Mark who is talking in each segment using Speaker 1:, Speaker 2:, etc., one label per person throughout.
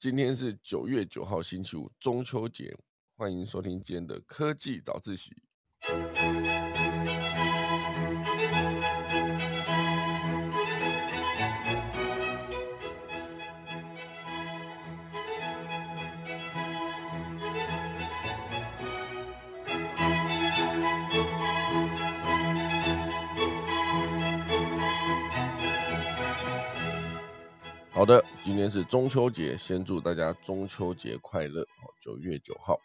Speaker 1: 今天是九月九号星期五，中秋节，欢迎收听今天的科技早自习。好的，今天是中秋节，先祝大家中秋节快乐。哦，九月九号，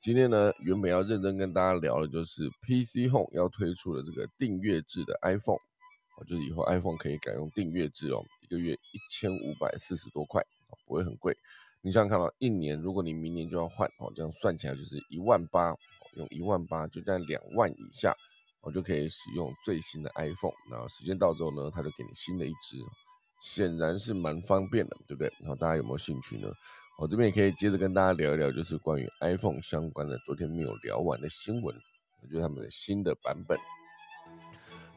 Speaker 1: 今天呢，原本要认真跟大家聊的就是 PC Home 要推出的这个订阅制的 iPhone，哦，就是以后 iPhone 可以改用订阅制哦，一个月一千五百四十多块，不会很贵。你想想看到一年，如果你明年就要换，哦，这样算起来就是一万八，用一万八就在两万以下，我就可以使用最新的 iPhone。然后时间到之后呢，他就给你新的一支。显然是蛮方便的，对不对？然后大家有没有兴趣呢？我这边也可以接着跟大家聊一聊，就是关于 iPhone 相关的昨天没有聊完的新闻，就是他们的新的版本。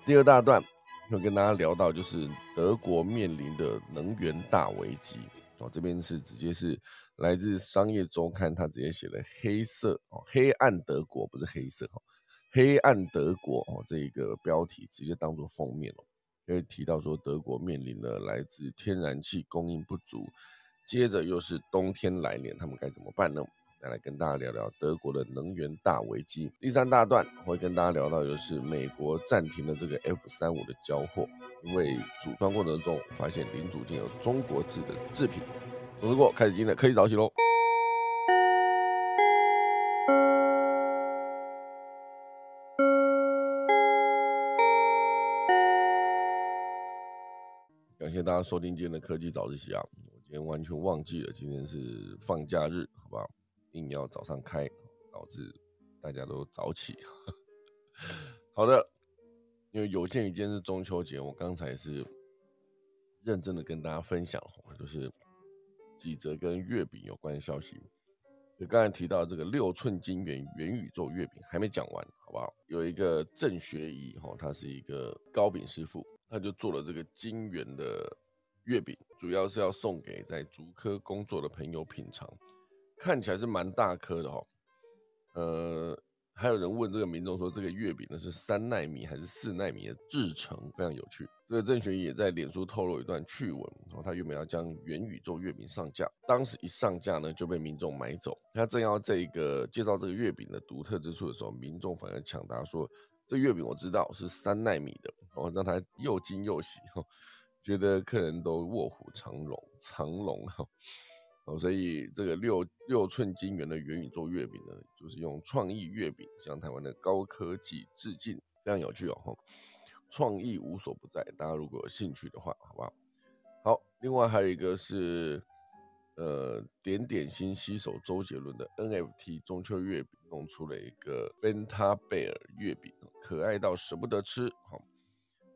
Speaker 1: 第二大段要跟大家聊到，就是德国面临的能源大危机。哦，这边是直接是来自商业周刊，他直接写了“黑色哦，黑暗德国”不是黑色哈，“黑暗德国”哦这一个标题直接当做封面哦。可以提到说，德国面临了来自天然气供应不足，接着又是冬天来临，他们该怎么办呢？再来跟大家聊聊德国的能源大危机。第三大段会跟大家聊到，就是美国暂停了这个 F 三五的交货，因为组装过程中发现零组件有中国制的制品。总之过，开始今天的科技早起喽。大家收听今天的科技早自习啊！我今天完全忘记了今天是放假日，好不好？硬要早上开，导致大家都早起。好的，因为有鉴于今天是中秋节，我刚才是认真的跟大家分享，就是几则跟月饼有关的消息。就刚才提到这个六寸金元元宇宙月饼还没讲完，好不好？有一个郑学仪哈，他是一个糕饼师傅。他就做了这个金元的月饼，主要是要送给在竹科工作的朋友品尝，看起来是蛮大颗的哈。呃，还有人问这个民众说，这个月饼呢是三纳米还是四纳米的制成？非常有趣。这个郑学也在脸书透露一段趣闻，然后他原本要将元宇宙月饼上架，当时一上架呢就被民众买走。他正要这个介绍这个月饼的独特之处的时候，民众反而抢答说。这月饼我知道是三纳米的，我让他又惊又喜，哈，觉得客人都卧虎藏龙，藏龙哈，哦，所以这个六六寸金圆的元宇宙月饼呢，就是用创意月饼向台湾的高科技致敬，非常有趣哦，哈，创意无所不在，大家如果有兴趣的话，好不好？好，另外还有一个是。呃，点点心携手周杰伦的 NFT 中秋月饼，弄出了一个 Benta Bear 月饼，可爱到舍不得吃。好，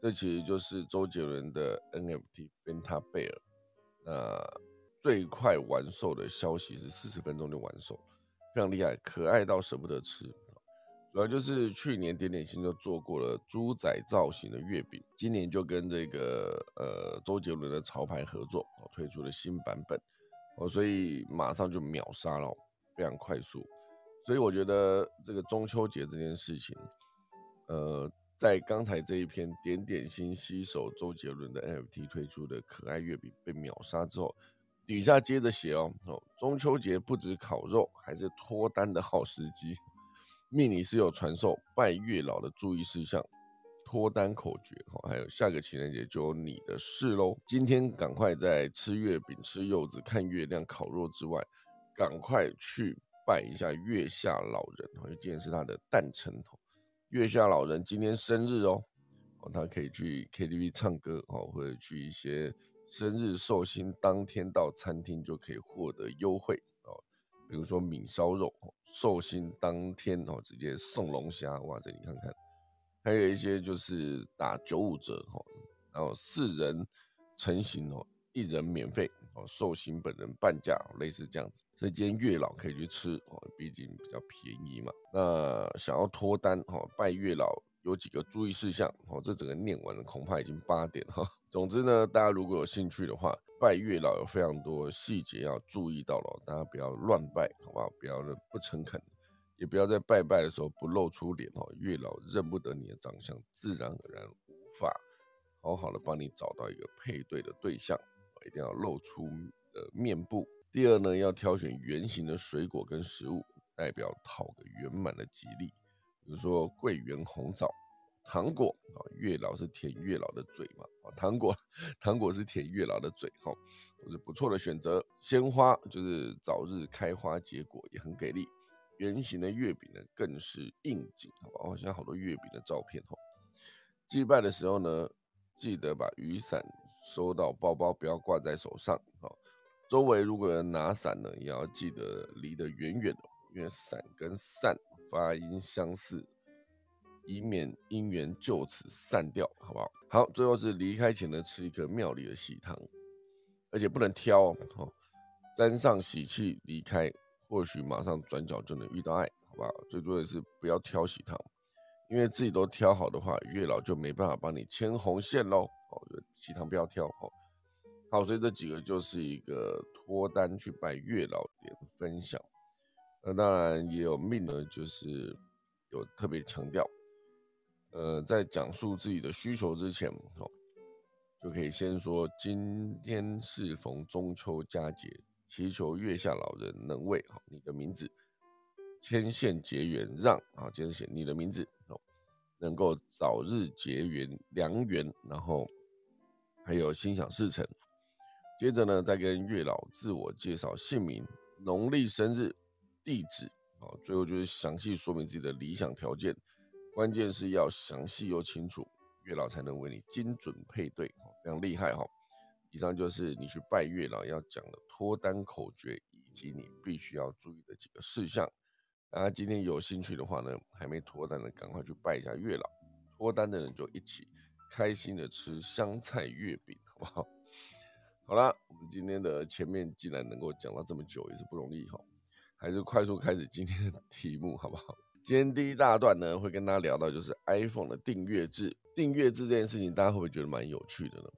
Speaker 1: 这其实就是周杰伦的 NFT Benta Bear。那最快完售的消息是四十分钟就完售，非常厉害，可爱到舍不得吃。主要就是去年点点心就做过了猪仔造型的月饼，今年就跟这个呃周杰伦的潮牌合作，推出了新版本。哦，所以马上就秒杀了，非常快速。所以我觉得这个中秋节这件事情，呃，在刚才这一篇点点心吸手周杰伦的 NFT 推出的可爱月饼被秒杀之后，底下接着写哦，哦，中秋节不止烤肉，还是脱单的好时机。命理师有传授拜月老的注意事项。脱单口诀哈，还有下个情人节就有你的事喽。今天赶快在吃月饼、吃柚子、看月亮、烤肉之外，赶快去拜一下月下老人，因为今天是他的诞辰。月下老人今天生日哦，哦，他可以去 KTV 唱歌哦，或者去一些生日寿星当天到餐厅就可以获得优惠哦，比如说米烧肉，寿星当天哦直接送龙虾，哇塞，你看看。还有一些就是打九五折哈，然后四人成型哦，一人免费哦，寿星本人半价，类似这样子。所以今天月老可以去吃哦，毕竟比较便宜嘛。那想要脱单哈，拜月老有几个注意事项哦，这整个念完了恐怕已经八点哈。总之呢，大家如果有兴趣的话，拜月老有非常多细节要注意到了，大家不要乱拜，好不好？不要不诚恳，也不要在拜拜的时候不露出脸哦，月老认不得你的长相，自然而然无法好好的帮你找到一个配对的对象，一定要露出呃面部。第二呢，要挑选圆形的水果跟食物，代表讨个圆满的吉利，比如说桂圆、红枣。糖果啊，月老是舔月老的嘴嘛？啊，糖果，糖果是舔月老的嘴，哈，都是不错的选择。鲜花就是早日开花结果，也很给力。圆形的月饼呢，更是应景，好吧？现在好多月饼的照片，哈。祭拜的时候呢，记得把雨伞收到包包，不要挂在手上，哈。周围如果有拿伞呢，也要记得离得远远的，因为伞跟散发音相似。以免姻缘就此散掉，好不好？好，最后是离开前呢，吃一颗庙里的喜糖，而且不能挑哦，沾上喜气离开，或许马上转角就能遇到爱，好不好？最重要的是不要挑喜糖，因为自己都挑好的话，月老就没办法帮你牵红线喽。哦，喜糖不要挑哦。好，所以这几个就是一个脱单去拜月老点分享。那当然也有命呢，就是有特别强调。呃，在讲述自己的需求之前，哦，就可以先说：今天适逢中秋佳节，祈求月下老人能为好你的名字牵线结缘，让啊，接着写你的名字哦，能够早日结缘良缘，然后还有心想事成。接着呢，再跟月老自我介绍姓名、农历生日、地址，啊，最后就是详细说明自己的理想条件。关键是要详细又清楚，月老才能为你精准配对，非常厉害哈。以上就是你去拜月老要讲的脱单口诀，以及你必须要注意的几个事项。大家今天有兴趣的话呢，还没脱单的赶快去拜一下月老，脱单的人就一起开心的吃香菜月饼，好不好？好了，我们今天的前面既然能够讲到这么久，也是不容易哈，还是快速开始今天的题目，好不好？今天第一大段呢，会跟大家聊到就是 iPhone 的订阅制。订阅制这件事情，大家会不会觉得蛮有趣的呢？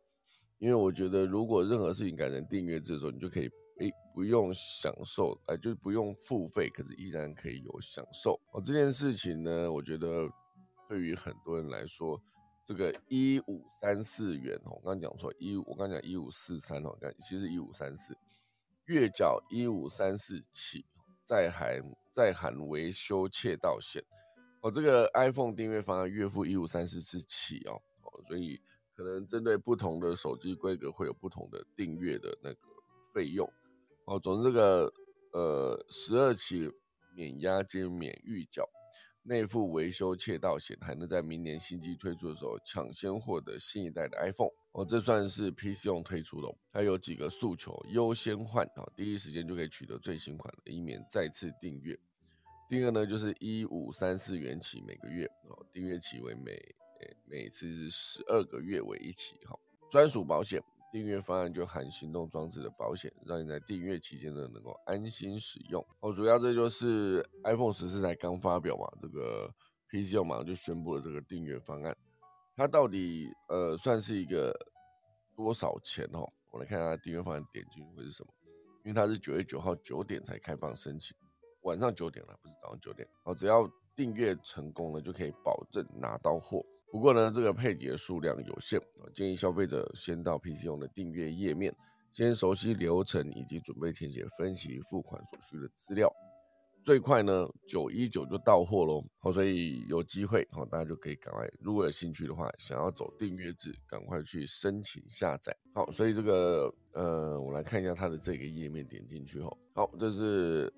Speaker 1: 因为我觉得，如果任何事情改成订阅制的时候，你就可以诶不用享受，哎，就是不用付费，可是依然可以有享受。哦，这件事情呢，我觉得对于很多人来说，这个一五三四元哦，我刚讲错一，我刚讲一五四三哦，其实是一五三四，月缴一五三四起。在含在含维修窃盗险哦，这个 iPhone 订阅方案月付一五三四次起哦哦，所以可能针对不同的手机规格会有不同的订阅的那个费用哦。总之这个呃十二期免押金免预缴。内附维修窃盗险，还能在明年新机推出的时候抢先获得新一代的 iPhone 哦，这算是 PC 用推出的。它有几个诉求：优先换啊，第一时间就可以取得最新款的，以免再次订阅。第二个呢，就是一五三四元起每个月哦，订阅期为每每次是十二个月为一期哈，专属保险。订阅方案就含行动装置的保险，让你在订阅期间呢能够安心使用。哦，主要这就是 iPhone 十四才刚发表嘛，这个 PC 马上就宣布了这个订阅方案。它到底呃算是一个多少钱哦？我来看下订阅方案点进去会是什么？因为它是九月九号九点才开放申请，晚上九点了，不是早上九点。哦，只要订阅成功了，就可以保证拿到货。不过呢，这个配给的数量有限，建议消费者先到 PC 用的订阅页面，先熟悉流程以及准备填写分期付款所需的资料。最快呢，九一九就到货喽。好，所以有机会，好，大家就可以赶快，如果有兴趣的话，想要走订阅制，赶快去申请下载。好，所以这个呃，我来看一下它的这个页面，点进去后，好，这是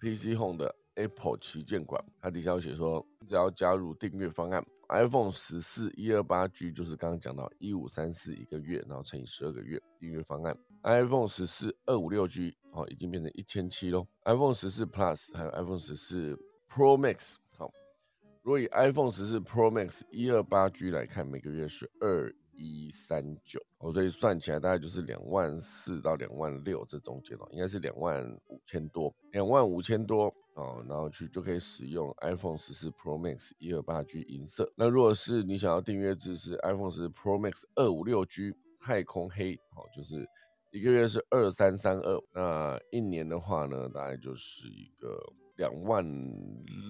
Speaker 1: PC Home 的 Apple 旗舰馆，它底下写说，只要加入订阅方案。iPhone 十四一二八 G 就是刚刚讲到一五三四一个月，然后乘以十二个月订阅方案。iPhone 十四二五六 G 哦，已经变成一千七喽。iPhone 十四 Plus 还有 iPhone 十四 Pro Max 好，如果以 iPhone 十四 Pro Max 一二八 G 来看，每个月是二一三九哦，所以算起来大概就是两万四到两万六这中间哦，应该是两万五千多，两万五千多。哦，然后去就可以使用 iPhone 十四 Pro Max 一二八 G 银色。那如果是你想要订阅支持 iPhone 十 Pro Max 二五六 G 太空黑，好，就是一个月是二三三二，那一年的话呢，大概就是一个两万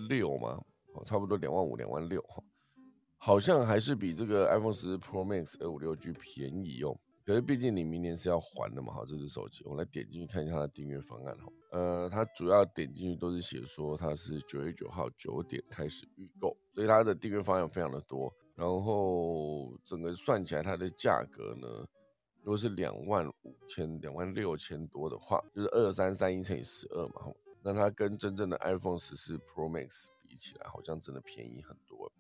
Speaker 1: 六嘛，哦差不多两万五、两万六哈，好像还是比这个 iPhone 十 Pro Max 二五六 G 便宜哦。可是毕竟你明年是要还的嘛，哈，这只手机我来点进去看一下它的订阅方案哈。呃，它主要点进去都是写说它是九月九号九点开始预购，所以它的订阅方案非常的多。然后整个算起来它的价格呢，如果是两万五千、两万六千多的话，就是二三三一乘以十二嘛，那它跟真正的 iPhone 十四 Pro Max 比起来，好像真的便宜很多。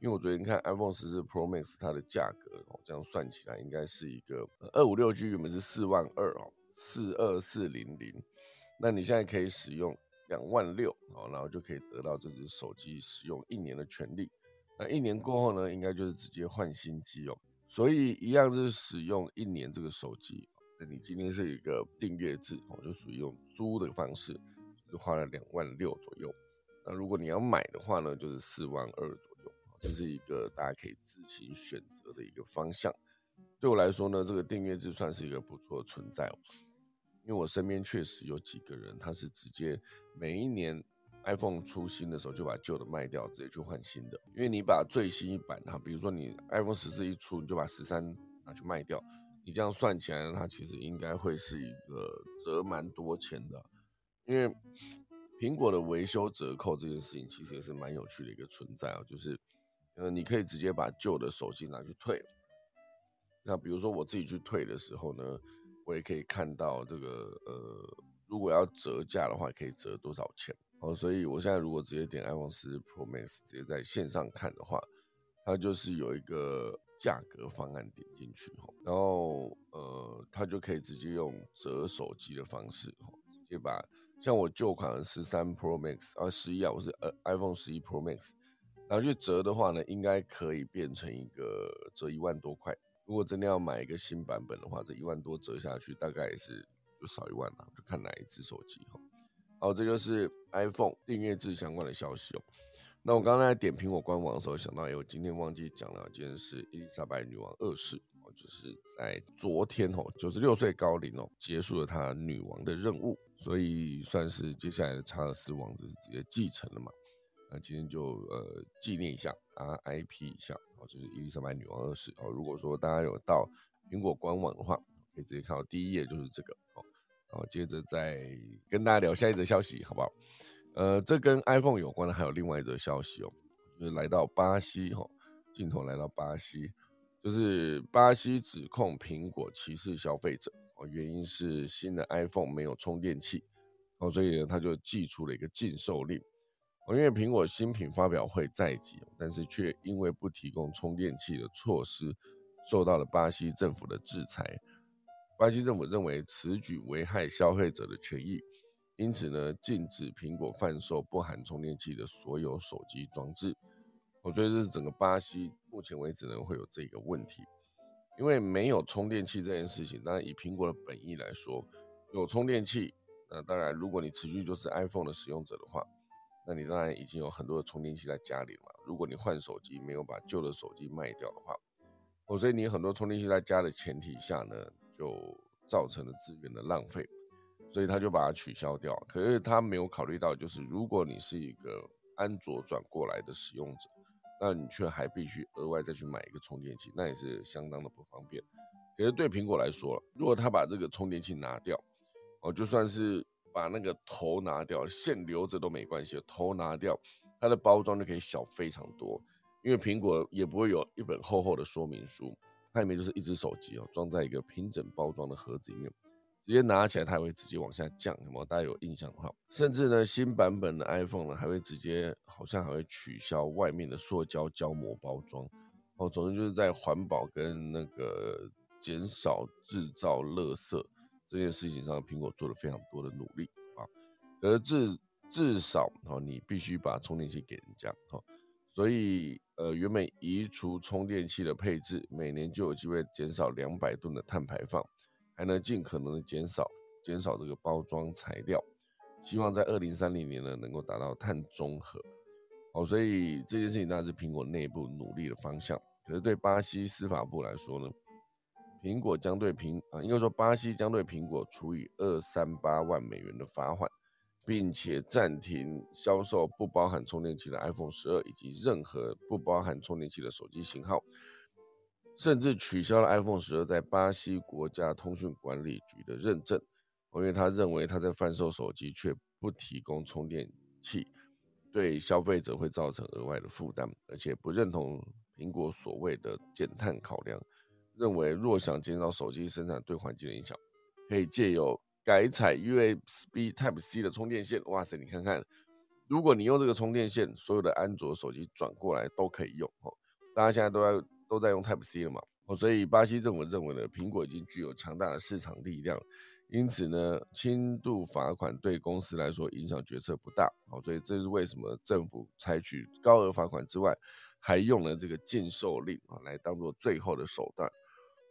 Speaker 1: 因为我昨天看 iPhone 十四 Pro Max 它的价格哦，这样算起来应该是一个二五六 G 原本是四万二哦，四二四零零，那你现在可以使用两万六哦，然后就可以得到这只手机使用一年的权利。那一年过后呢，应该就是直接换新机哦。所以一样是使用一年这个手机，那你今天是一个订阅制哦，就属于用租的方式，就花了两万六左右。那如果你要买的话呢，就是四万二左右。这是一个大家可以自行选择的一个方向。对我来说呢，这个订阅制算是一个不错的存在哦。因为我身边确实有几个人，他是直接每一年 iPhone 出新的时候就把旧的卖掉，直接去换新的。因为你把最新一版哈，比如说你 iPhone 十四一出，你就把十三拿去卖掉，你这样算起来，它其实应该会是一个折蛮多钱的。因为苹果的维修折扣这件事情，其实也是蛮有趣的一个存在啊，就是。呃，你可以直接把旧的手机拿去退。那比如说我自己去退的时候呢，我也可以看到这个呃，如果要折价的话，可以折多少钱哦。所以我现在如果直接点 iPhone 十 Pro Max，直接在线上看的话，它就是有一个价格方案点进去然后呃，它就可以直接用折手机的方式直接把像我旧款的十三 Pro Max 啊，十一啊，我是呃 iPhone 十一 Pro Max。然后去折的话呢，应该可以变成一个折一万多块。如果真的要买一个新版本的话，这一万多折下去，大概也是就少一万了，就看哪一只手机哈。好，这就是 iPhone 订阅制相关的消息哦。那我刚才点苹果官网的时候，想到哎，我今天忘记讲了，今天是伊丽莎白女王二世哦，就是在昨天哦，九十六岁高龄哦，结束了她女王的任务，所以算是接下来的查尔斯王子是直接继承了嘛。那今天就呃纪念一下，RIP 一下，就是伊丽莎白女王二世哦。如果说大家有到苹果官网的话，可以直接看到第一页就是这个哦。然后接着再跟大家聊下一则消息，好不好？呃，这跟 iPhone 有关的还有另外一则消息哦，就是来到巴西哈，镜头来到巴西，就是巴西指控苹果歧视消费者哦，原因是新的 iPhone 没有充电器哦，所以呢他就寄出了一个禁售令。因为苹果新品发表会在即，但是却因为不提供充电器的措施，受到了巴西政府的制裁。巴西政府认为此举危害消费者的权益，因此呢，禁止苹果贩售不含充电器的所有手机装置。我觉得这是整个巴西目前为止呢会有这个问题，因为没有充电器这件事情，当然以苹果的本意来说，有充电器，那当然如果你持续就是 iPhone 的使用者的话。那你当然已经有很多的充电器在家里了。如果你换手机没有把旧的手机卖掉的话，哦，所以你很多充电器在家的前提下呢，就造成了资源的浪费，所以他就把它取消掉。可是他没有考虑到，就是如果你是一个安卓转过来的使用者，那你却还必须额外再去买一个充电器，那也是相当的不方便。可是对苹果来说，如果他把这个充电器拿掉，哦，就算是。把那个头拿掉，线留着都没关系。头拿掉，它的包装就可以小非常多。因为苹果也不会有一本厚厚的说明书，它里面就是一只手机哦，装在一个平整包装的盒子里面，直接拿起来它会直接往下降。有没有大家有印象的话？甚至呢，新版本的 iPhone 呢，还会直接好像还会取消外面的塑胶胶膜包装。哦，总之就是在环保跟那个减少制造垃圾。这件事情上，苹果做了非常多的努力啊，可是至至少哈，你必须把充电器给人家哈，所以呃，原本移除充电器的配置，每年就有机会减少两百吨的碳排放，还能尽可能的减少减少这个包装材料，希望在二零三零年呢能够达到碳中和，好，所以这件事情当然是苹果内部努力的方向，可是对巴西司法部来说呢？苹果将对苹啊，应该说巴西将对苹果处以二三八万美元的罚款，并且暂停销售不包含充电器的 iPhone 十二以及任何不包含充电器的手机型号，甚至取消了 iPhone 十二在巴西国家通讯管理局的认证，因为他认为他在贩售手机却不提供充电器，对消费者会造成额外的负担，而且不认同苹果所谓的减碳考量。认为，若想减少手机生产对环境的影响，可以借由改采 USB Type C 的充电线。哇塞，你看看，如果你用这个充电线，所有的安卓手机转过来都可以用。哦，大家现在都在都在用 Type C 了嘛？哦，所以巴西政府认为呢，苹果已经具有强大的市场力量，因此呢，轻度罚款对公司来说影响决策不大。好，所以这是为什么政府采取高额罚款之外，还用了这个禁售令啊，来当做最后的手段。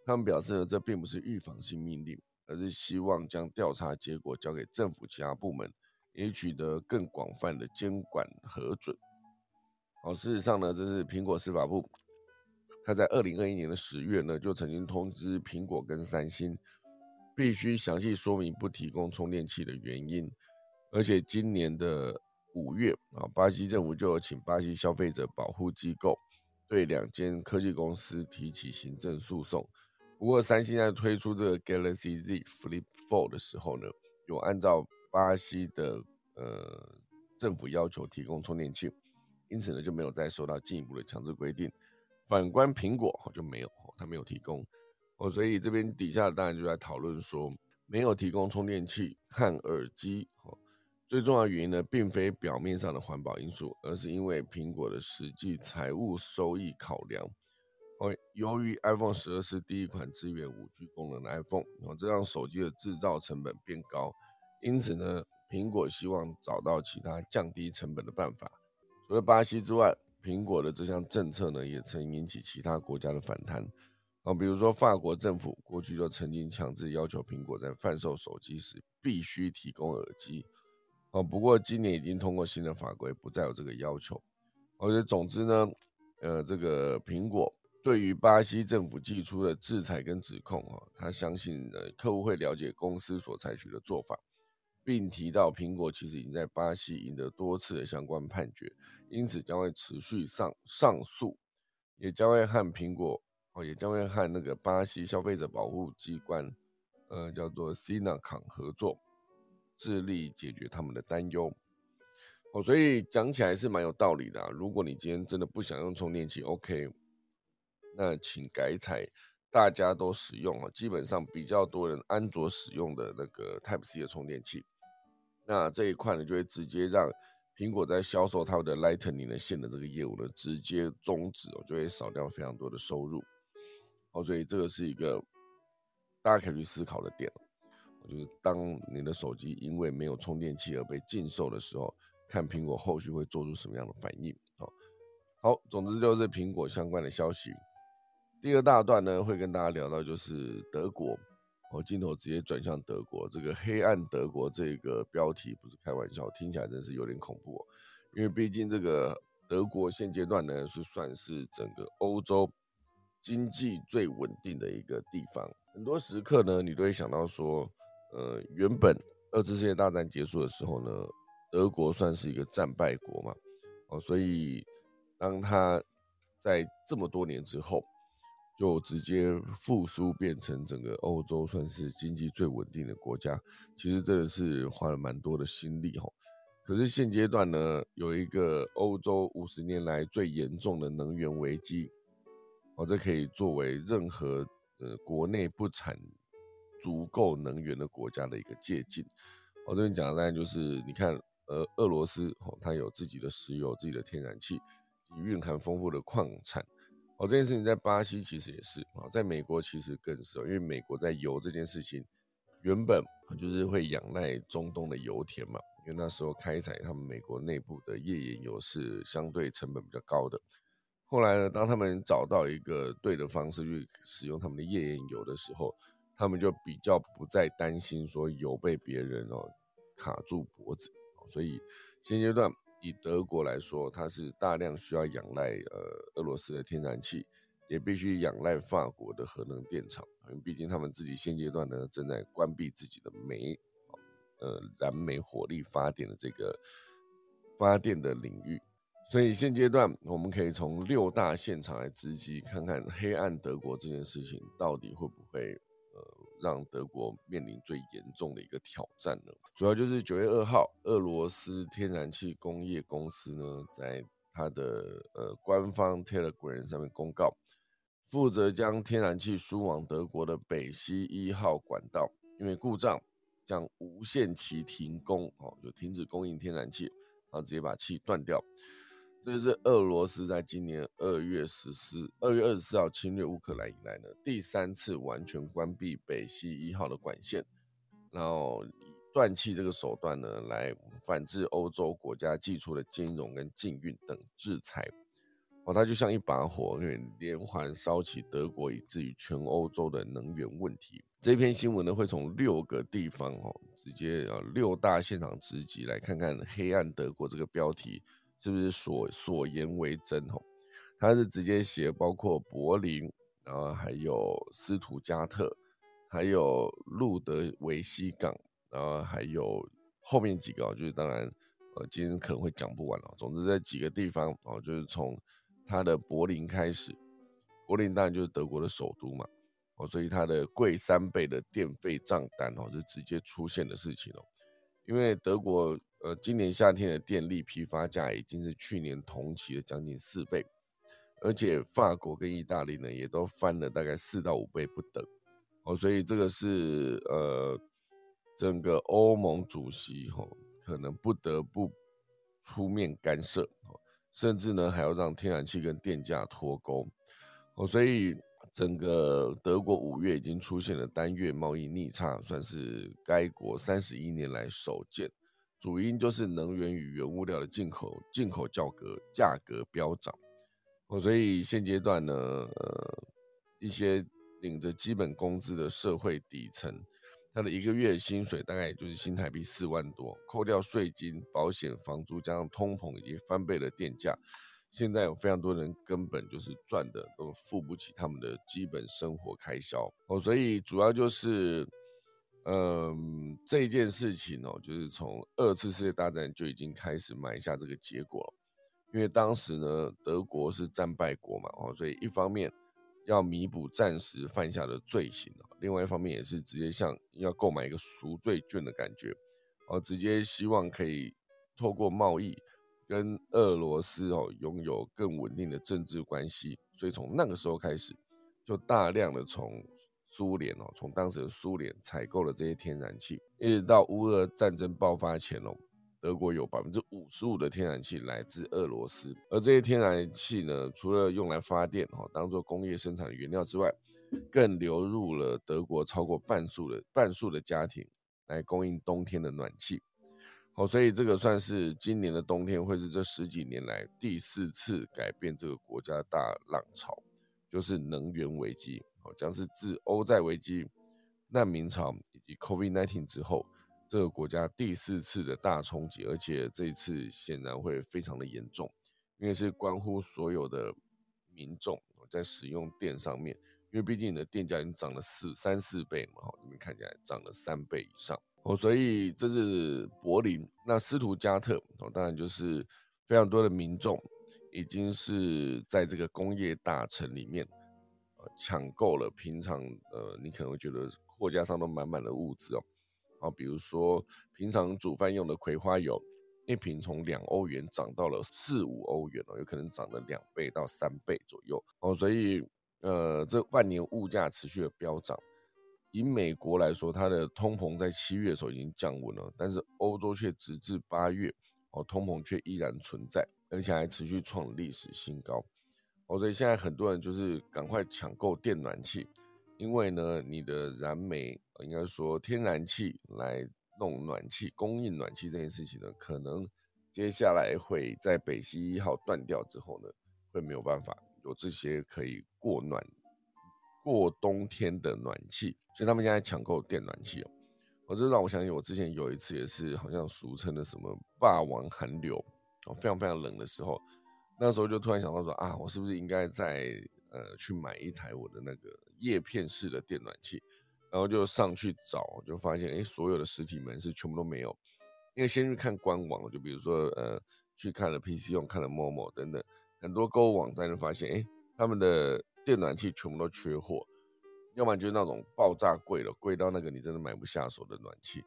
Speaker 1: 他们表示呢，这并不是预防性命令，而是希望将调查结果交给政府其他部门，以取得更广泛的监管核准。好，事实上呢，这是苹果司法部，他在二零二一年的十月呢，就曾经通知苹果跟三星，必须详细说明不提供充电器的原因。而且今年的五月啊，巴西政府就有请巴西消费者保护机构对两间科技公司提起行政诉讼。不过，三星在推出这个 Galaxy Z Flip 4的时候呢，有按照巴西的呃政府要求提供充电器，因此呢就没有再受到进一步的强制规定。反观苹果就没有，它没有提供哦，所以这边底下当然就在讨论说，没有提供充电器和耳机哦，最重要的原因呢，并非表面上的环保因素，而是因为苹果的实际财务收益考量。由于 iPhone 十二是第一款支援五 G 功能的 iPhone，哦，这让手机的制造成本变高，因此呢，苹果希望找到其他降低成本的办法。除了巴西之外，苹果的这项政策呢，也曾引起其他国家的反弹。啊，比如说法国政府过去就曾经强制要求苹果在贩售手机时必须提供耳机。哦，不过今年已经通过新的法规，不再有这个要求。而且总之呢，呃，这个苹果。对于巴西政府寄出的制裁跟指控，哈，他相信呃客户会了解公司所采取的做法，并提到苹果其实已经在巴西赢得多次的相关判决，因此将会持续上上诉，也将会和苹果哦，也将会和那个巴西消费者保护机关，呃，叫做 s i n a c o n 合作，致力解决他们的担忧。哦，所以讲起来是蛮有道理的啊。如果你今天真的不想用充电器，OK。那请改采大家都使用啊，基本上比较多人安卓使用的那个 Type C 的充电器。那这一块呢，就会直接让苹果在销售他们的 Lightning 的线的这个业务呢，直接终止哦，就会少掉非常多的收入。哦，所以这个是一个大家可以去思考的点。就是当你的手机因为没有充电器而被禁售的时候，看苹果后续会做出什么样的反应。好，好，总之就是苹果相关的消息。第二大段呢，会跟大家聊到就是德国，我镜头直接转向德国，这个黑暗德国这个标题不是开玩笑，听起来真是有点恐怖哦，因为毕竟这个德国现阶段呢是算是整个欧洲经济最稳定的一个地方，很多时刻呢你都会想到说，呃，原本二次世界大战结束的时候呢，德国算是一个战败国嘛，哦，所以当他在这么多年之后。就直接复苏，变成整个欧洲算是经济最稳定的国家。其实真的是花了蛮多的心力哈。可是现阶段呢，有一个欧洲五十年来最严重的能源危机，哦，这可以作为任何呃国内不产足够能源的国家的一个借鉴。我这边讲的当然就是，你看，呃，俄罗斯哦，它有自己的石油、自己的天然气，蕴含丰富的矿产。哦，这件事情在巴西其实也是啊，在美国其实更是，因为美国在油这件事情原本就是会仰赖中东的油田嘛，因为那时候开采他们美国内部的页岩油是相对成本比较高的。后来呢，当他们找到一个对的方式去使用他们的页岩油的时候，他们就比较不再担心说油被别人哦卡住脖子，所以现阶段。以德国来说，它是大量需要仰赖呃俄罗斯的天然气，也必须仰赖法国的核能电厂，因为毕竟他们自己现阶段呢正在关闭自己的煤，呃，燃煤火力发电的这个发电的领域。所以现阶段，我们可以从六大现场来直击，看看黑暗德国这件事情到底会不会让德国面临最严重的一个挑战呢？主要就是九月二号，俄罗斯天然气工业公司呢，在它的呃官方 Telegram 上面公告，负责将天然气输往德国的北溪一号管道因为故障，将无限期停工哦，就停止供应天然气，然后直接把气断掉。这是俄罗斯在今年二月十四、二月二十四号侵略乌克兰以来呢，第三次完全关闭北溪一号的管线，然后以断气这个手段呢，来反制欧洲国家寄出的金融跟禁运等制裁。哦，它就像一把火，连环烧起德国，以至于全欧洲的能源问题。这篇新闻呢，会从六个地方哦，直接啊六大现场直击来看看“黑暗德国”这个标题。是不是所所言为真？吼，他是直接写包括柏林，然后还有斯图加特，还有路德维希港，然后还有后面几个，就是当然，呃，今天可能会讲不完了。总之，在几个地方哦，就是从他的柏林开始，柏林当然就是德国的首都嘛，哦，所以它的贵三倍的电费账单哦，是直接出现的事情哦，因为德国。呃，今年夏天的电力批发价已经是去年同期的将近四倍，而且法国跟意大利呢也都翻了大概四到五倍不等哦，所以这个是呃整个欧盟主席吼可能不得不出面干涉，甚至呢还要让天然气跟电价脱钩哦，所以整个德国五月已经出现了单月贸易逆差，算是该国三十一年来首见。主因就是能源与原物料的进口进口价格价格飙涨，哦，所以现阶段呢，一些领着基本工资的社会底层，他的一个月薪水大概也就是新台币四万多，扣掉税金、保险、房租，加上通膨以及翻倍的电价，现在有非常多人根本就是赚的都付不起他们的基本生活开销，哦，所以主要就是。嗯，这件事情哦，就是从二次世界大战就已经开始埋下这个结果了。因为当时呢，德国是战败国嘛，哦，所以一方面要弥补战时犯下的罪行另外一方面也是直接像要购买一个赎罪券的感觉，哦，直接希望可以透过贸易跟俄罗斯哦拥有更稳定的政治关系，所以从那个时候开始，就大量的从。苏联哦，从当时的苏联采购了这些天然气，一直到乌俄战争爆发前哦，德国有百分之五十五的天然气来自俄罗斯。而这些天然气呢，除了用来发电哦，当做工业生产的原料之外，更流入了德国超过半数的半数的家庭，来供应冬天的暖气。好，所以这个算是今年的冬天会是这十几年来第四次改变这个国家大浪潮，就是能源危机。将是自欧债危机、难民潮以及 COVID-19 之后，这个国家第四次的大冲击，而且这一次显然会非常的严重，因为是关乎所有的民众在使用电上面，因为毕竟你的电价已经涨了四三四倍嘛，你们看起来涨了三倍以上哦，所以这是柏林，那斯图加特哦，当然就是非常多的民众已经是在这个工业大城里面。抢购了平常呃，你可能会觉得货架上都满满的物资哦，啊，比如说平常煮饭用的葵花油，一瓶从两欧元涨到了四五欧元哦，有可能涨了两倍到三倍左右哦，所以呃，这半年物价持续的飙涨。以美国来说，它的通膨在七月的时候已经降温了，但是欧洲却直至八月哦，通膨却依然存在，而且还持续创历史新高。哦所以现在很多人就是赶快抢购电暖气，因为呢，你的燃煤应该说天然气来弄暖气、供应暖气这件事情呢，可能接下来会在北溪一号断掉之后呢，会没有办法有这些可以过暖、过冬天的暖气，所以他们现在抢购电暖气哦。我这让我想起我之前有一次也是好像俗称的什么“霸王寒流”哦，非常非常冷的时候。那时候就突然想到说啊，我是不是应该在呃去买一台我的那个叶片式的电暖器，然后就上去找，就发现哎，所有的实体门市全部都没有，因为先去看官网，就比如说呃去看了 PC 用，看了 Momo 等等很多购物网站，就发现哎，他们的电暖器全部都缺货，要不然就是那种爆炸贵了，贵到那个你真的买不下手的暖气。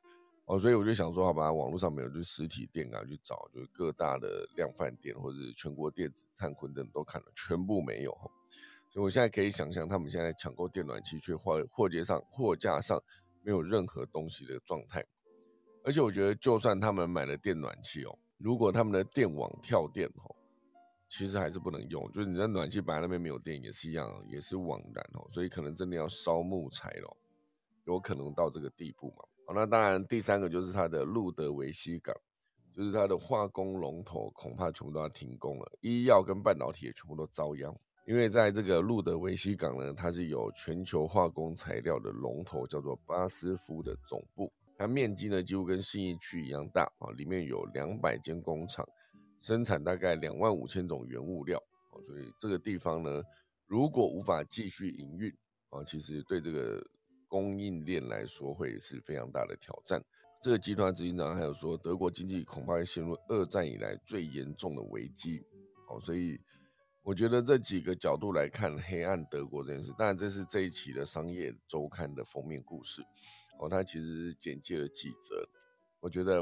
Speaker 1: 哦，所以我就想说，好吧，网络上没有，就实体店啊去找，就是各大的量贩店或者全国电子、灿坤等都看了，全部没有。所以我现在可以想象，他们现在抢购电暖气，却货货架上货架上没有任何东西的状态。而且我觉得，就算他们买了电暖气哦，如果他们的电网跳电哦，其实还是不能用。就是你在暖气摆那边没有电，也是一样，也是枉然哦。所以可能真的要烧木材咯，有可能到这个地步嘛。好，那当然，第三个就是它的路德维希港，就是它的化工龙头，恐怕全部都要停工了。医药跟半导体也全部都遭殃，因为在这个路德维希港呢，它是有全球化工材料的龙头，叫做巴斯夫的总部，它面积呢几乎跟信义区一样大啊，里面有两百间工厂，生产大概两万五千种原物料啊，所以这个地方呢，如果无法继续营运啊，其实对这个。供应链来说会是非常大的挑战。这个集团执行长还有说，德国经济恐怕会陷入二战以来最严重的危机。哦，所以我觉得这几个角度来看黑暗德国这件事，当然这是这一期的商业周刊的封面故事。哦，它其实简介了几则，我觉得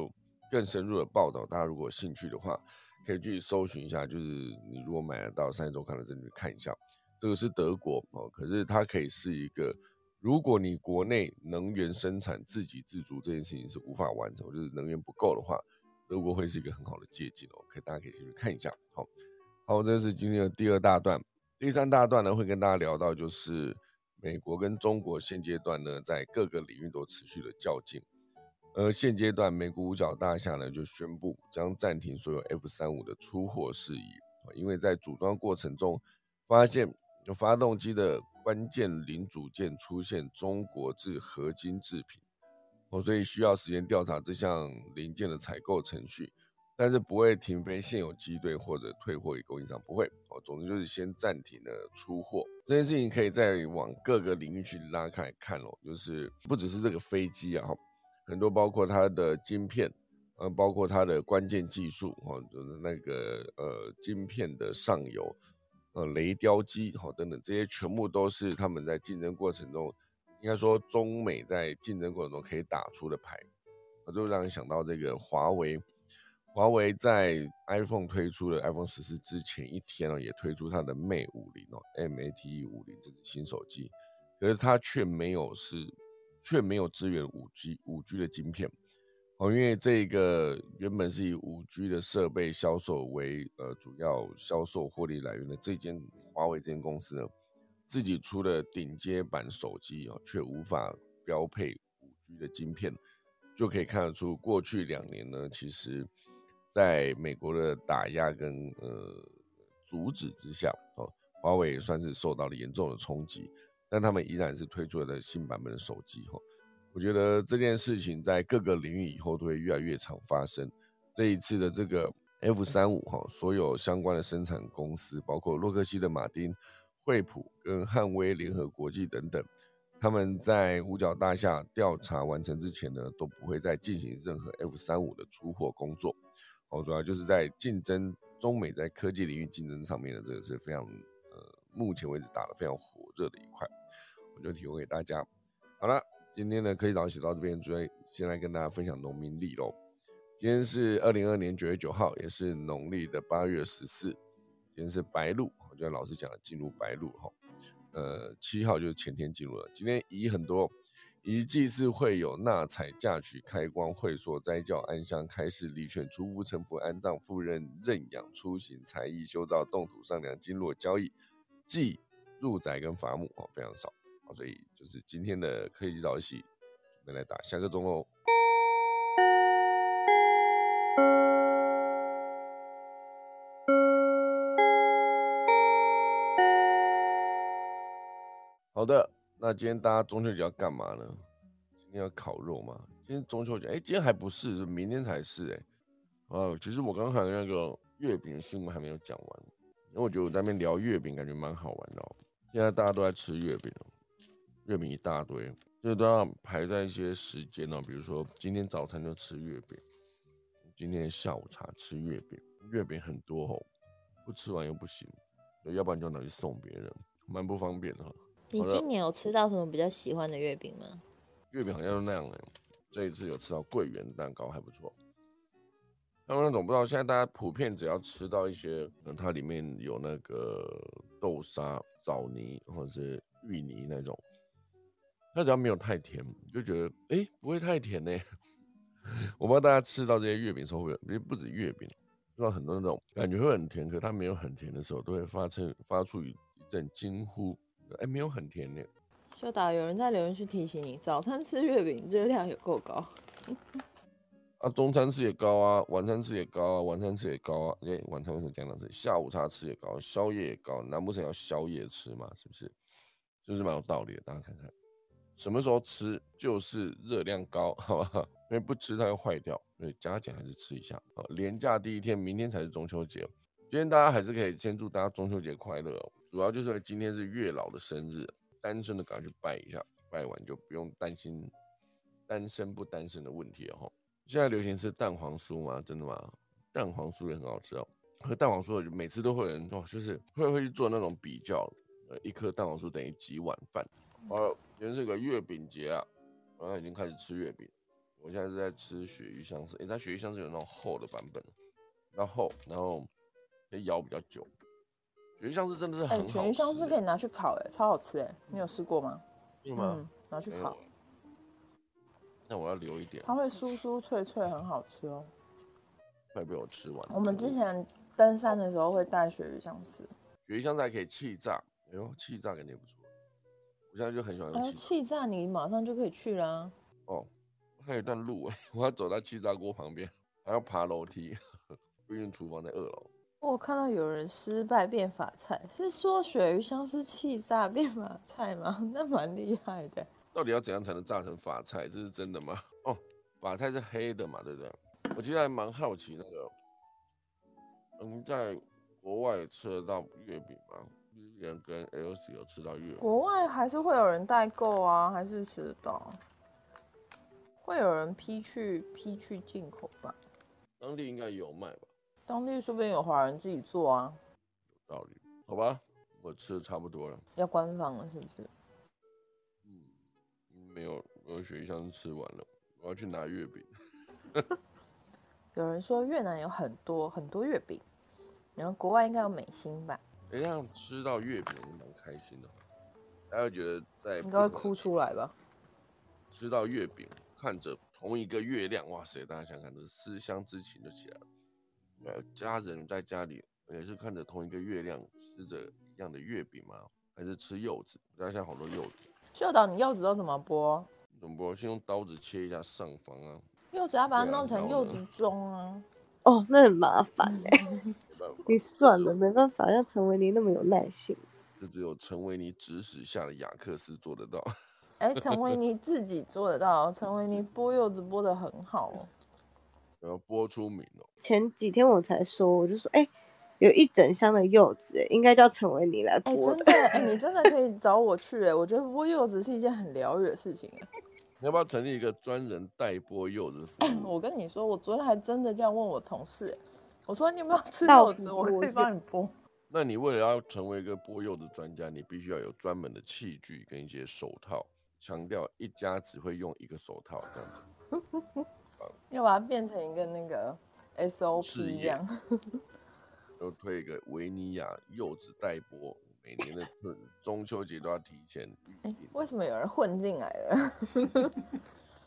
Speaker 1: 更深入的报道，大家如果有兴趣的话，可以去搜寻一下。就是你如果买得到商业周刊的，真的看一下。这个是德国哦，可是它可以是一个。如果你国内能源生产自给自足这件事情是无法完成，就是能源不够的话，德国会是一个很好的借鉴哦。可以，大家可以先去看一下。好，好，这是今天的第二大段。第三大段呢，会跟大家聊到就是美国跟中国现阶段呢，在各个领域都持续的较劲。而现阶段，美国五角大厦呢就宣布将暂停所有 F 三五的出货事宜，因为在组装过程中发现有发动机的。关键零组件出现中国制合金制品，哦，所以需要时间调查这项零件的采购程序，但是不会停飞现有机队或者退货给供应商，不会哦。总之就是先暂停了出货这件事情，可以再往各个领域去拉开看哦，就是不只是这个飞机啊，很多包括它的晶片，呃，包括它的关键技术哦，就是那个呃晶片的上游。呃，雷雕机哈等等，这些全部都是他们在竞争过程中，应该说中美在竞争过程中可以打出的牌，我就让人想到这个华为，华为在 iPhone 推出的 iPhone 十四之前一天哦，也推出它的 Mate 五零哦，Mate 五零这是新手机，可是它却没有是，却没有支援五 G 五 G 的晶片。哦，因为这个原本是以五 G 的设备销售为呃主要销售获利来源的这间华为这间公司呢，自己出的顶阶版手机哦，却无法标配五 G 的晶片，就可以看得出过去两年呢，其实在美国的打压跟呃阻止之下哦，华为也算是受到了严重的冲击，但他们依然是推出了新版本的手机哈。我觉得这件事情在各个领域以后都会越来越常发生。这一次的这个 F 三五哈，所有相关的生产公司，包括洛克希德马丁、惠普跟汉威联合国际等等，他们在五角大厦调查完成之前呢，都不会再进行任何 F 三五的出货工作。哦，主要就是在竞争中美在科技领域竞争上面的这个是非常呃，目前为止打得非常火热的一块，我就提供给大家。好了。今天呢，科技早写到这边，主要先来跟大家分享农民历喽。今天是二零二年九月九号，也是农历的八月十四。今天是白露，我觉得老师讲的进入白露哈。呃，七号就是前天进入了。今天宜很多，宜祭祀会有纳采、嫁娶、开光、会所、斋教、安香、开市、礼券、出夫、成服、安葬、赴任、认养、出行、才艺、修造、动土、上梁、经络、交易、祭、入宅跟伐木哦，非常少。所以就是今天的科技早起，准备来打下个钟喽。好的，那今天大家中秋节要干嘛呢？今天要烤肉吗？今天中秋节，哎，今天还不是，是明天才是，哎。哦，其实我刚才那个月饼新闻还没有讲完，因为我觉得我在那边聊月饼，感觉蛮好玩的。现在大家都在吃月饼哦，月饼一大堆，这都要排在一些时间哦，比如说今天早餐就吃月饼，今天下午茶吃月饼，月饼很多哦，不吃完又不行，要不然就拿去送别人，蛮不方便的。
Speaker 2: 你今年有吃到什么比较喜欢的月饼吗？
Speaker 1: 月饼好像都那样哎，这一次有吃到桂圆蛋糕还不错。他们那种不知道，现在大家普遍只要吃到一些，嗯，它里面有那个豆沙、枣泥或者是芋泥那种，它只要没有太甜，就觉得哎不会太甜呢。我不知道大家吃到这些月饼时候会，也不止月饼，知道很多那种感觉会很甜，可它没有很甜的时候，都会发出发出一阵惊呼，哎，没有很甜呢。
Speaker 2: 秀达，有人在留言区提醒你，早餐吃月饼热量也够高。
Speaker 1: 啊，中餐吃也高啊，晚餐吃也高啊，晚餐吃也高啊。哎，晚餐为什么讲到这里？下午茶吃也高，宵夜也高。难不成要宵夜吃嘛？是不是？是不是蛮有道理的？大家看看，什么时候吃就是热量高，好吧？因为不吃它会坏掉，所以加减还是吃一下。好，连假第一天，明天才是中秋节。今天大家还是可以先祝大家中秋节快乐。主要就是今天是月老的生日，单身的赶快去拜一下，拜完就不用担心单身不单身的问题了哈。现在流行吃蛋黄酥吗？真的吗？蛋黄酥也很好吃哦。喝蛋黄酥，每次都会有人哦，就是会会去做那种比较，呃，一颗蛋黄酥等于几碗饭。哦，今天是个月饼节啊，我刚已经开始吃月饼。我现在是在吃鳕鱼香丝，诶，它鳕鱼香丝有那种厚的版本，然后然后可以咬比较久。鳕鱼香丝真的是很好吃。
Speaker 2: 鳕鱼香丝可以拿去烤，哎，超好吃哎，你有试过吗？
Speaker 1: 嗯，
Speaker 2: 拿去烤。
Speaker 1: 那我要留一点，
Speaker 2: 它会酥酥脆脆，很好吃哦。
Speaker 1: 快被我吃完。
Speaker 2: 我们之前登山的时候会带鳕鱼香丝，
Speaker 1: 鳕鱼香丝还可以气炸，哎呦，气炸肯定不错。我现在就很喜欢用气。
Speaker 2: 气炸你马上就可以去啦。
Speaker 1: 哦，还有一段路哎，我要走到气炸锅旁边，还要爬楼梯，毕竟厨房在二楼。
Speaker 2: 我看到有人失败变法菜，是说鳕鱼香是气炸变法菜吗？那蛮厉害的。
Speaker 1: 到底要怎样才能炸成法菜？这是真的吗？哦，法菜是黑的嘛，对不对？我其实还蛮好奇那个，嗯，在国外吃得到月饼吗？人跟 L C 有吃到月饼？
Speaker 2: 国外还是会有人代购啊，还是吃得到？会有人批去批去进口吧？
Speaker 1: 当地应该有卖吧？
Speaker 2: 当地说不定有华人自己做啊。
Speaker 1: 有道理，好吧，我吃的差不多了。
Speaker 2: 要官方了是不是？
Speaker 1: 嗯没有，我雪一箱吃完了，我要去拿月饼。
Speaker 2: 有人说越南有很多很多月饼，然后国外应该有美心吧？
Speaker 1: 这样吃到月饼蛮开心的，大家觉得在
Speaker 2: 应该会哭出来吧？
Speaker 1: 吃到月饼，看着同一个月亮，哇塞！大家想想，这思乡之情就起来了。呃，家人在家里也是看着同一个月亮，吃着一样的月饼吗？还是吃柚子？大家现在好多柚子。
Speaker 2: 秀导，你柚子都怎么剥？
Speaker 1: 怎么剥？先用刀子切一下上方啊。
Speaker 2: 柚子要把它弄成柚子盅啊。
Speaker 3: 哦，那很麻烦 哎。你算了，没办法，像陈维尼那么有耐心。
Speaker 1: 就只有陈维尼指使下的雅克斯做得到。
Speaker 2: 哎，陈维尼自己做得到，陈维尼剥柚子剥得很好哦。
Speaker 1: 要剥出名哦。
Speaker 3: 前几天我才说，我就说，哎。有一整箱的柚子，哎，应该叫陈维尼来剥。
Speaker 2: 哎，真的，哎，你真的可以找我去，哎，我觉得剥柚子是一件很疗愈的事情，哎。
Speaker 1: 你要不要成立一个专人代剥柚子服务？
Speaker 2: 我跟你说，我昨天还真的这样问我同事，我说你有没有吃柚子，我可以帮你剥。
Speaker 1: 那你为了要成为一个剥柚子专家，你必须要有专门的器具跟一些手套，强调一家只会用一个手套，这样子。
Speaker 2: 要把它变成一个那个 SOP 一样。
Speaker 1: 都推一个维尼亚柚子代播，每年的春 中秋节都要提前预
Speaker 2: 为什么有人混进来了？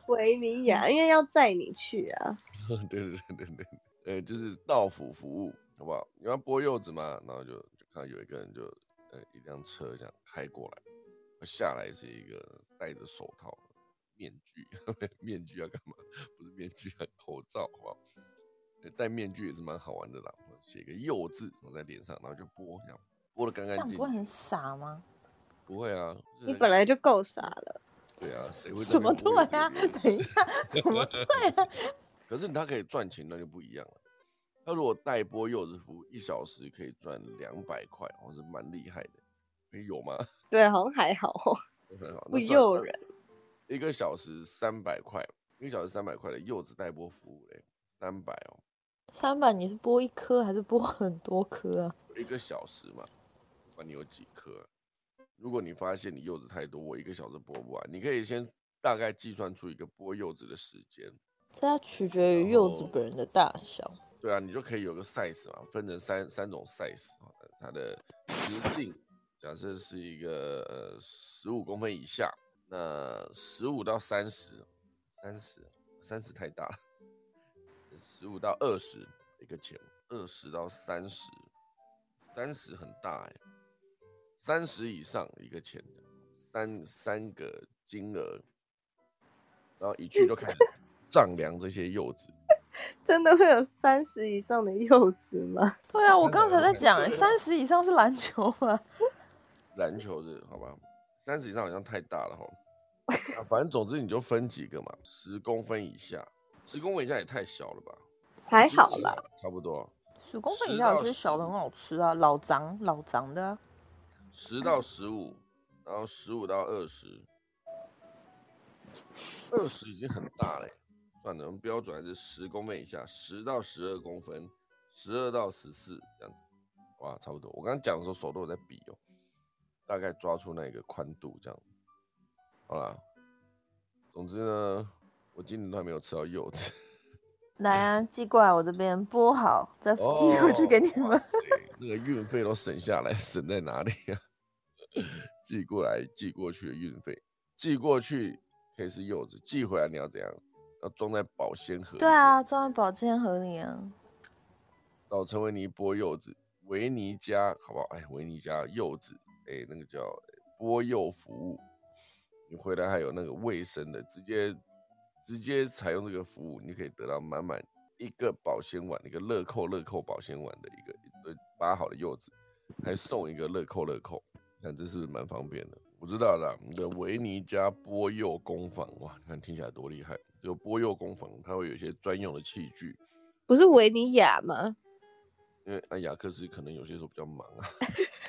Speaker 3: 维尼亚，因为要载你去啊。
Speaker 1: 对对对对对，呃，就是到府服务，好不好？你要剥柚子嘛，然后就就看到有一个人就呃一辆车这样开过来，下来是一个戴着手套、面具，面具要干嘛？不是面具，口罩，好不好？戴面具也是蛮好玩的啦。写个柚字我在脸上，然后就剥，这样剥的干干净净。
Speaker 2: 不会很傻吗？
Speaker 1: 不会啊，
Speaker 3: 你本来就够傻了。
Speaker 1: 对啊，谁会？
Speaker 2: 什么对啊？等一下，什么对啊？
Speaker 1: 可是他可以赚钱，那就不一样了。他如果代播柚子服一小时可以赚两百块，我是蛮厉害的。有吗？
Speaker 3: 对，好像还好哦，
Speaker 1: 很好，
Speaker 3: 不诱人。
Speaker 1: 一个小时三百块，一个小时三百块的柚子代播服务嘞，三百哦，
Speaker 2: 三百你是播一颗还是播很多颗啊？
Speaker 1: 一个小时嘛，管你有几颗啊、如果你发现你柚子太多，我一个小时剥不完，你可以先大概计算出一个剥柚子的时间。
Speaker 2: 这要取决于柚子本人的大小。
Speaker 1: 对啊，你就可以有个 size 嘛，分成三三种 size 啊，它的直径假设是一个呃十五公分以下，那十五到三十，三十三十太大了，十五到二十一个球，二十到三十，三十很大哎、三十以上一个钱的，三三个金额，然后一去就开始丈量这些柚子。
Speaker 3: 真的会有三十以上的柚子吗？
Speaker 2: 对啊，我
Speaker 1: 三
Speaker 2: 刚才在讲、三十以上是篮球吗？
Speaker 1: 篮球是，好吧，三十以上好像太大了哈。啊，反正总之你就分几个嘛，十公分以下，十公分以下也太小了吧？
Speaker 3: 还好啦，
Speaker 1: 差不多。
Speaker 2: 十公分以下有
Speaker 1: 到15
Speaker 2: 些小的很好吃啊，老长老长的、啊。
Speaker 1: 十到十五，然后十五到二十，二十已经很大嘞。算了，我们标准还是十公分以下，十到十二公分，十二到十四这样子。哇，差不多。我刚刚讲的时候手都有在比哦，大概抓出那个宽度这样。好啦，总之呢，我今年都还没有吃到柚子。
Speaker 2: 来啊，寄过来我这边剥好，再寄回去给你们。
Speaker 1: 塞那个运费都省下来，省在哪里啊？寄过来、寄过去的运费，寄过去可以是柚子，寄回来你要怎样？要装在保鲜盒。
Speaker 2: 对，啊，装在保鲜盒里啊。
Speaker 1: 找陈维尼剥柚子，维尼家好不好？哎，维尼家柚子，哎，那个叫剥柚服务，你回来还有那个卫生的，直接直接采用这个服务，你可以得到满满一个保鲜碗，一个乐扣乐扣保鲜碗的一个一堆扒好的柚子，还送一个乐扣乐扣，看这是蛮方便的？我知道了，你的维尼加剥柚工坊，哇，你看听起来多厉害！这个剥柚工坊，它会有一些专用的器具，
Speaker 3: 不是维尼亚吗？
Speaker 1: 因为啊，雅克斯可能有些时候比较忙啊。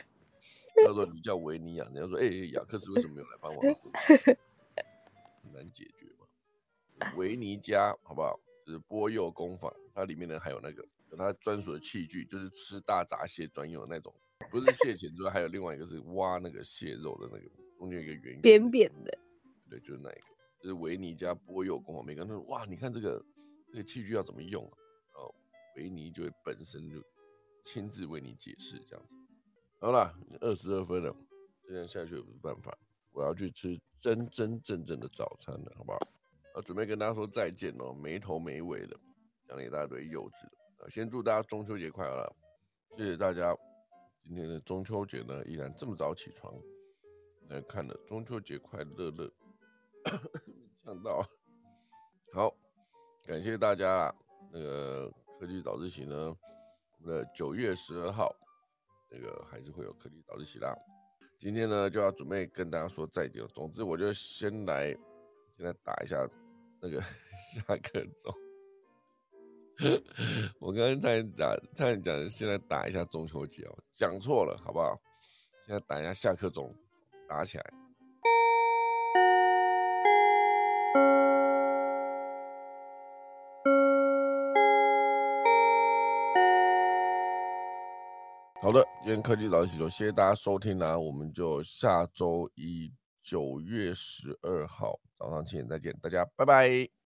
Speaker 1: 他说你叫维尼亚，人家说，哎、雅克斯为什么没有来帮忙？很难解决嘛。维尼家好不好？就是波柚工坊，它里面呢还有那个有它专属的器具，就是吃大闸蟹专用的那种，不是蟹钳之外，还有另外一个是挖那个蟹肉的那个，中间一个圆圆
Speaker 3: 扁扁的，
Speaker 1: 对，就是那一个，就是维尼家波柚工坊，每个人都说哇，你看这个这个器具要怎么用啊？然后维尼就会本身就亲自为你解释这样子。好啦，二十二分了，这样下去也不是办法，我要去吃真真正正的早餐了，好不好？啊，准备跟大家说再见哦，没头没尾的讲了一大堆幼稚的啊，先祝大家中秋节快乐，谢谢大家。今天的中秋节呢，依然这么早起床来看的中秋节快乐乐。呛到。好，感谢大家啊。那个科技早自习呢，我们的九月十二号，那个还是会有科技早自习啦。今天呢，就要准备跟大家说再见了。总之，我就先来，先来打一下那个 下课钟。我刚刚在讲，在讲，现在打一下中秋节哦，讲错了，好不好？现在打一下下课钟，打起来。好的，今天科技早起就谢谢大家收听啦、我们就下周一九月十二号早上七点再见，大家拜拜。